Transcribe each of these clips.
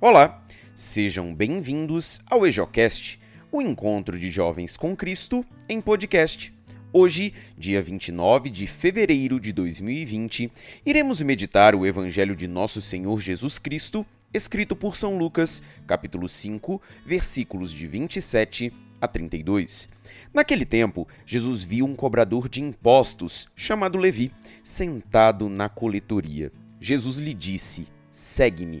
Olá, sejam bem-vindos ao EJOcast, o encontro de jovens com Cristo em podcast. Hoje, dia 29 de fevereiro de 2020, iremos meditar o Evangelho de Nosso Senhor Jesus Cristo, escrito por São Lucas, capítulo 5, versículos de 27 a 32. Naquele tempo, Jesus viu um cobrador de impostos, chamado Levi, sentado na coletoria. Jesus lhe disse: Segue-me.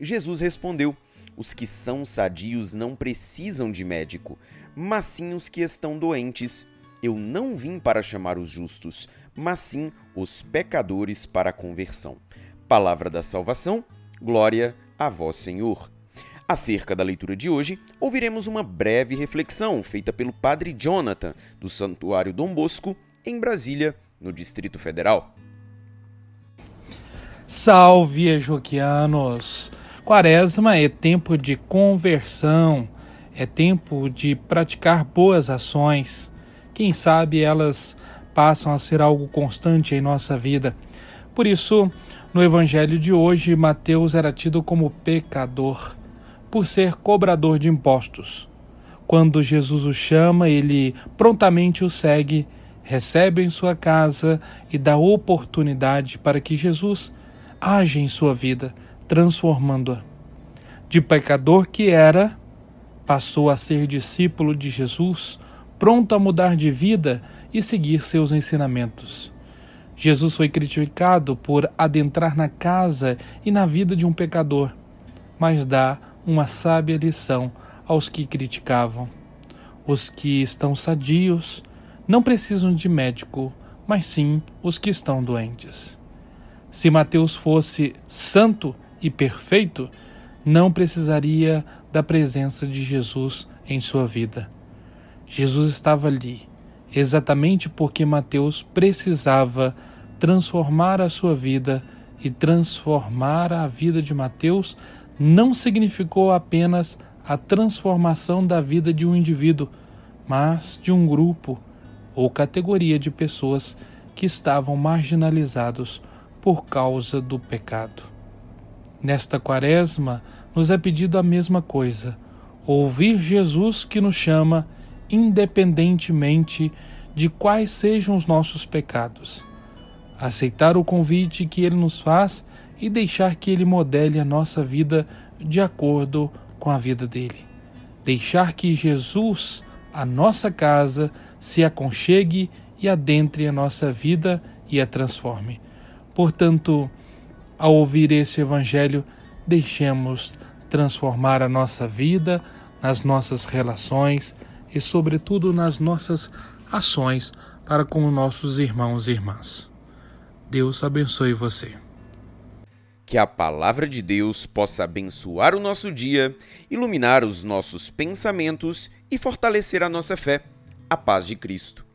Jesus respondeu: Os que são sadios não precisam de médico, mas sim os que estão doentes. Eu não vim para chamar os justos, mas sim os pecadores para a conversão. Palavra da salvação, glória a vós, Senhor. Acerca da leitura de hoje, ouviremos uma breve reflexão feita pelo Padre Jonathan, do Santuário Dom Bosco, em Brasília, no Distrito Federal. Salve, Ejoquianos! Quaresma é tempo de conversão, é tempo de praticar boas ações. Quem sabe elas passam a ser algo constante em nossa vida. Por isso, no evangelho de hoje, Mateus era tido como pecador, por ser cobrador de impostos. Quando Jesus o chama, ele prontamente o segue, recebe em sua casa e dá oportunidade para que Jesus age em sua vida transformando-a. De pecador que era, passou a ser discípulo de Jesus, pronto a mudar de vida e seguir seus ensinamentos. Jesus foi criticado por adentrar na casa e na vida de um pecador, mas dá uma sábia lição aos que criticavam. Os que estão sadios não precisam de médico, mas sim os que estão doentes. Se Mateus fosse santo, e perfeito, não precisaria da presença de Jesus em sua vida. Jesus estava ali, exatamente porque Mateus precisava transformar a sua vida e transformar a vida de Mateus não significou apenas a transformação da vida de um indivíduo, mas de um grupo ou categoria de pessoas que estavam marginalizados por causa do pecado. Nesta quaresma, nos é pedido a mesma coisa: ouvir Jesus que nos chama, independentemente de quais sejam os nossos pecados. Aceitar o convite que ele nos faz e deixar que ele modele a nossa vida de acordo com a vida dele. Deixar que Jesus, a nossa casa, se aconchegue e adentre a nossa vida e a transforme. Portanto, ao ouvir esse Evangelho, deixemos transformar a nossa vida, nas nossas relações e, sobretudo, nas nossas ações para com nossos irmãos e irmãs. Deus abençoe você. Que a palavra de Deus possa abençoar o nosso dia, iluminar os nossos pensamentos e fortalecer a nossa fé. A paz de Cristo.